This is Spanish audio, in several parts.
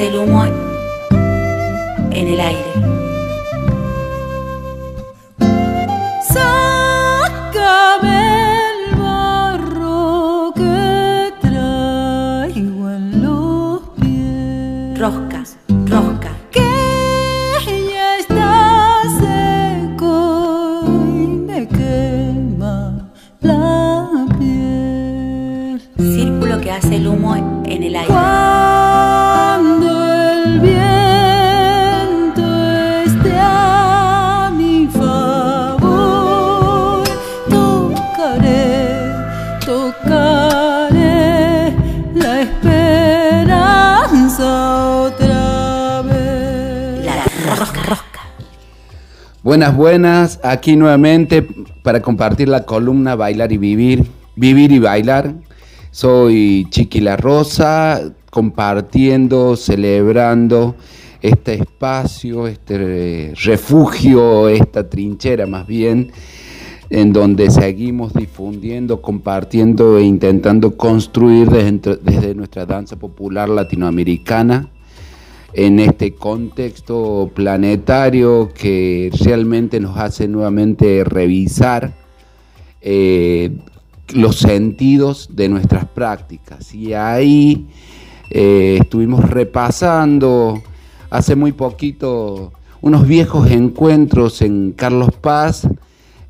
el humo en el aire. Buenas, buenas, aquí nuevamente para compartir la columna Bailar y Vivir, Vivir y Bailar. Soy Chiqui La Rosa, compartiendo, celebrando este espacio, este refugio, esta trinchera más bien, en donde seguimos difundiendo, compartiendo e intentando construir desde, desde nuestra danza popular latinoamericana en este contexto planetario que realmente nos hace nuevamente revisar eh, los sentidos de nuestras prácticas. Y ahí eh, estuvimos repasando hace muy poquito unos viejos encuentros en Carlos Paz,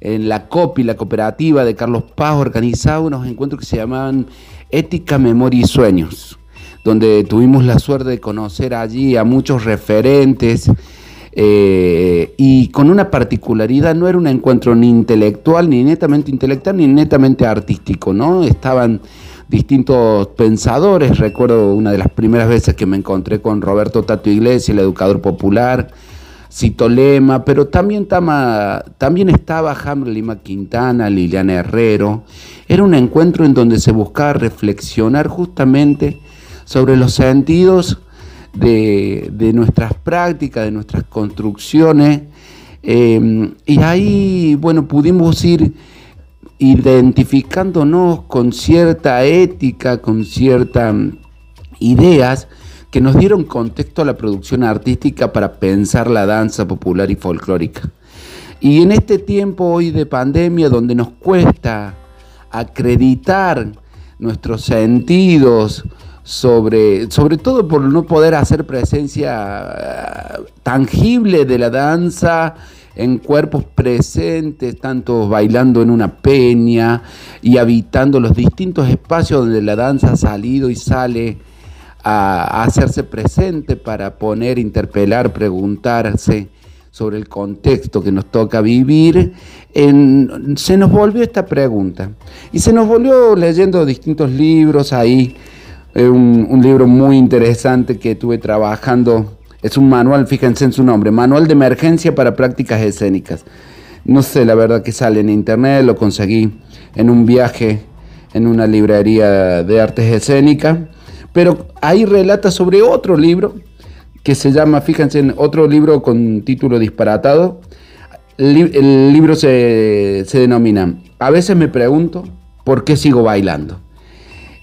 en la COPI, la cooperativa de Carlos Paz, organizaba unos encuentros que se llamaban Ética, Memoria y Sueños donde tuvimos la suerte de conocer allí a muchos referentes eh, y con una particularidad, no era un encuentro ni intelectual, ni netamente intelectual, ni netamente artístico, ¿no? Estaban distintos pensadores, recuerdo una de las primeras veces que me encontré con Roberto Tato Iglesias, el educador popular, Cito Lema, pero también, también estaba Hammer Lima Quintana, Liliana Herrero. Era un encuentro en donde se buscaba reflexionar justamente sobre los sentidos de, nuestras prácticas, de nuestras construcciones. Em, y ahí, bueno, pudimos ir identificándonos con cierta ética, con ciertas ideas que nos dieron contexto a la producción artística para pensar la danza popular y folclórica. Y en este tiempo hoy de pandemia, donde nos cuesta acreditar nuestros sentidos, sobre, sobre todo por no poder hacer presencia eh, tangible de la danza en cuerpos presentes, tanto bailando en una peña y habitando los distintos espacios donde la danza ha salido y sale a, hacerse presente para poner, interpelar, preguntarse sobre el contexto que nos toca vivir, se nos volvió esta pregunta. Y se nos volvió leyendo distintos libros ahí, un, libro muy interesante que estuve trabajando. Es un manual, fíjense en su nombre, Manual de Emergencia para Prácticas Escénicas. No sé, la verdad que sale en internet, lo conseguí en un viaje en una librería de artes escénicas, pero ahí relata sobre otro libro que se llama, fíjense, en otro libro con título disparatado. El, libro se, se denomina A veces me pregunto por qué sigo bailando.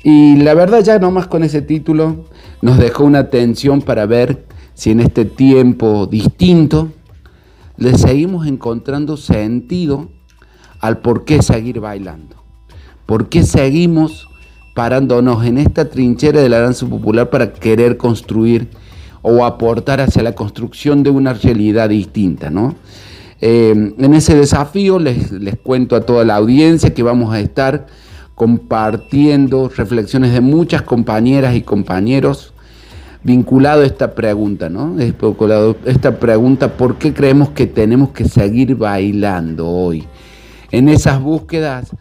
Y la verdad ya nomás con ese título nos dejó una atención para ver si en este tiempo distinto le seguimos encontrando sentido al por qué seguir bailando. ¿Por qué seguimos parándonos en esta trinchera de la danza popular para querer construir o aportar hacia la construcción de una realidad distinta? ¿no? Eh, en ese desafío les, les cuento a toda la audiencia que vamos a estar compartiendo reflexiones de muchas compañeras y compañeros vinculado a esta pregunta, ¿no? Esta pregunta, ¿por qué creemos que tenemos que seguir bailando hoy? En esas búsquedas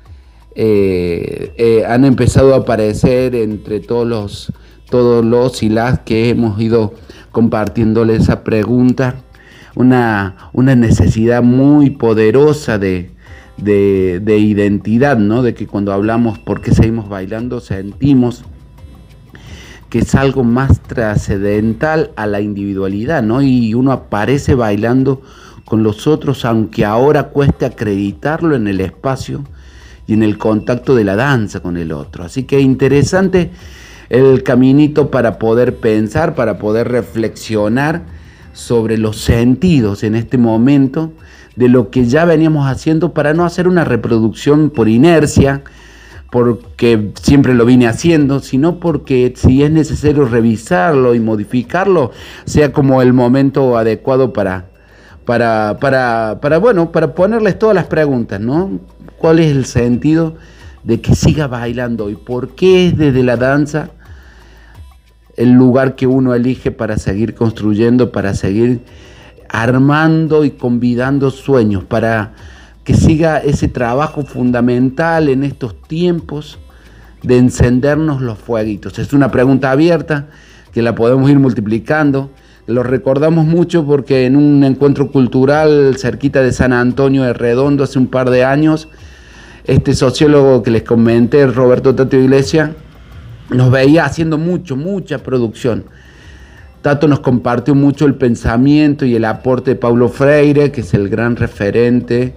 eh, eh, han empezado a aparecer entre todos los, todos los y las que hemos ido compartiéndole esa pregunta, una, una necesidad muy poderosa de, de, identidad, ¿no? De que cuando hablamos por qué seguimos bailando, sentimos que es algo más trascendental a la individualidad, ¿no? Y uno aparece bailando con los otros, aunque ahora cueste acreditarlo en el espacio y en el contacto de la danza con el otro. Así que interesante el caminito para poder pensar, para poder reflexionar sobre los sentidos en este momento de lo que ya veníamos haciendo para no hacer una reproducción por inercia, porque siempre lo vine haciendo, sino porque si es necesario revisarlo y modificarlo, sea como el momento adecuado para, para, para, para, bueno, para ponerles todas las preguntas, ¿no? ¿Cuál es el sentido de que siga bailando y por qué es desde la danza el lugar que uno elige para seguir construyendo, para seguir armando y convidando sueños, para que siga ese trabajo fundamental en estos tiempos de encendernos los fueguitos. Es una pregunta abierta que la podemos ir multiplicando. Lo recordamos mucho porque en un encuentro cultural cerquita de San Antonio de Redondo hace un par de años, este sociólogo que les comenté, Roberto Tato Iglesia, nos veía haciendo mucho, mucha producción. Tato nos compartió mucho el pensamiento y el aporte de Paulo Freire, que es el gran referente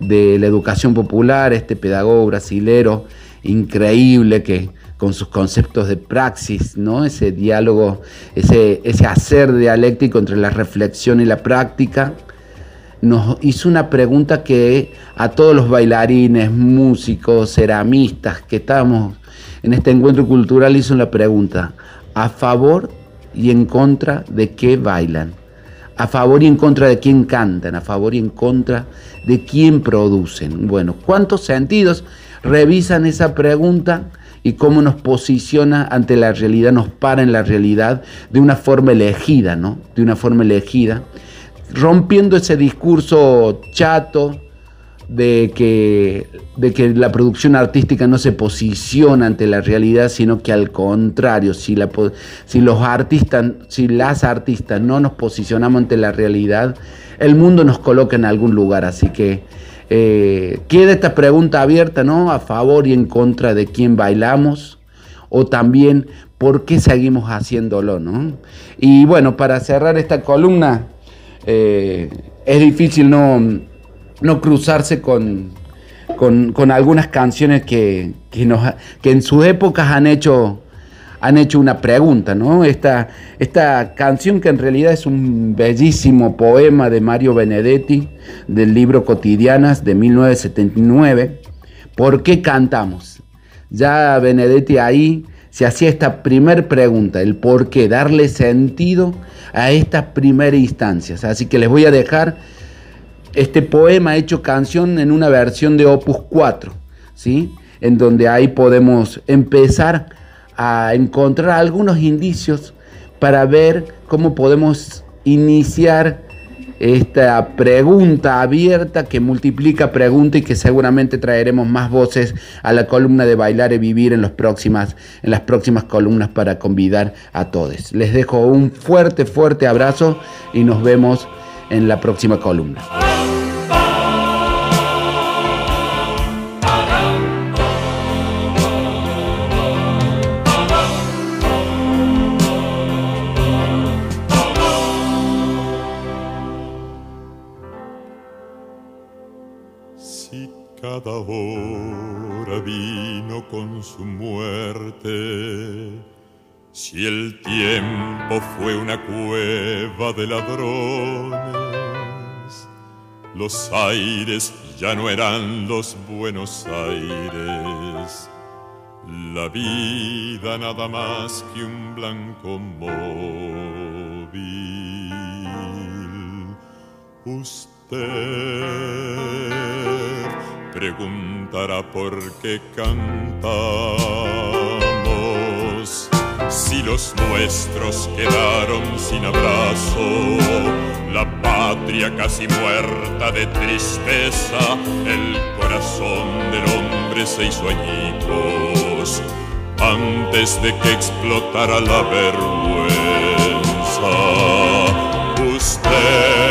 de la educación popular, este pedagogo brasilero increíble que con sus conceptos de praxis, ¿no? ese diálogo, ese, ese hacer dialéctico entre la reflexión y la práctica, nos hizo una pregunta que a todos los bailarines, músicos, ceramistas que estábamos en este encuentro cultural hizo una pregunta, ¿a favor y en contra de qué bailan? a favor y en contra de quién cantan, a favor y en contra de quién producen. Bueno, ¿cuántos sentidos revisan esa pregunta y cómo nos posiciona ante la realidad, nos para en la realidad de una forma elegida, ¿no? De una forma elegida, rompiendo ese discurso chato, de que, de que la producción artística no se posiciona ante la realidad, sino que al contrario, si, la, si los artistas, si las artistas no nos posicionamos ante la realidad, el mundo nos coloca en algún lugar. Así que eh, queda esta pregunta abierta, ¿no? A favor y en contra de quién bailamos, o también por qué seguimos haciéndolo, ¿no? Y bueno, para cerrar esta columna, eh, es difícil no no cruzarse con, con, algunas canciones que, nos, que en sus épocas han hecho, han hecho una pregunta, ¿no? Esta, esta canción que en realidad es un bellísimo poema de Mario Benedetti del libro Cotidianas de 1979. ¿Por qué cantamos? Ya Benedetti ahí se hacía esta primer pregunta, el por qué, darle sentido a estas primeras instancias. Así que les voy a dejar este poema hecho canción en una versión de Opus 4, ¿sí? en donde ahí podemos empezar a encontrar algunos indicios para ver cómo podemos iniciar esta pregunta abierta que multiplica pregunta y que seguramente traeremos más voces a la columna de Bailar y Vivir en, los próximas, en las próximas columnas para convidar a todos. Les dejo un fuerte, fuerte abrazo y nos vemos en la próxima columna. Cada hora vino con su muerte, si el tiempo fue una cueva de ladrones, los aires ya no eran los buenos aires, la vida nada más que un blanco móvil. Usted preguntará por qué cantamos si los nuestros quedaron sin abrazo, la patria casi muerta de tristeza, el corazón del hombre se hizo añicos antes de que explotara la vergüenza. Usted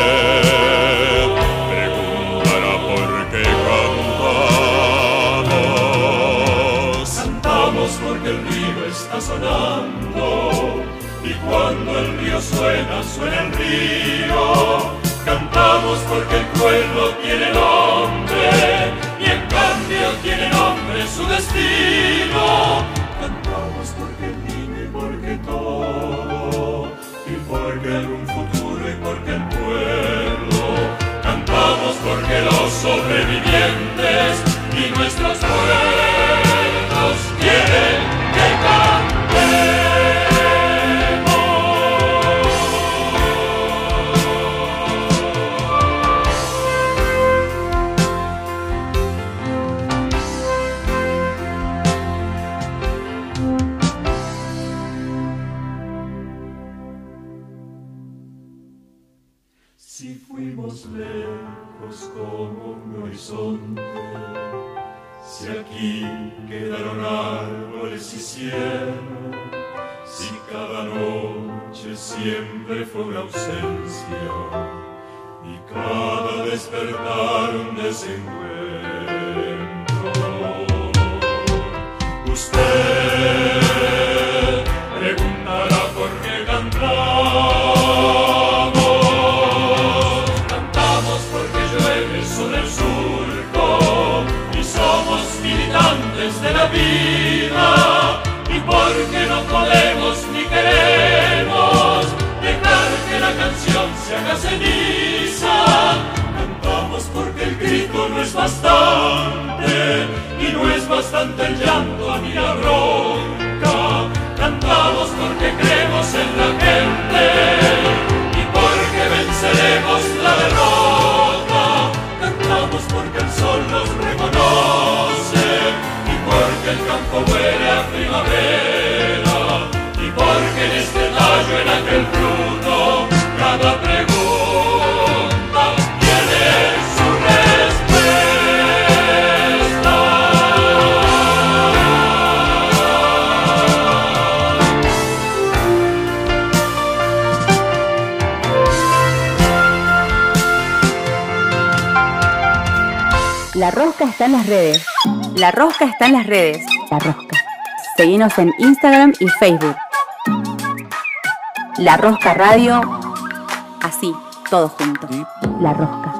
y cuando el río suena, suena el río. Cantamos porque el pueblo tiene nombre como un horizonte, si aquí quedaron árboles y cielo, si cada noche siempre fue una ausencia y cada despertar un desencuentro. Usted de la vida. Y porque no podemos ni queremos dejar que la canción se haga ceniza. Cantamos porque el grito no es bastante y no es bastante el llanto ni la bronca. Cantamos porque creemos en la gente y porque venceremos rosca está en las redes. La rosca está en las redes. La rosca. Seguinos en Instagram y Facebook. La Rosca Radio. Así, todo junto. La Rosca.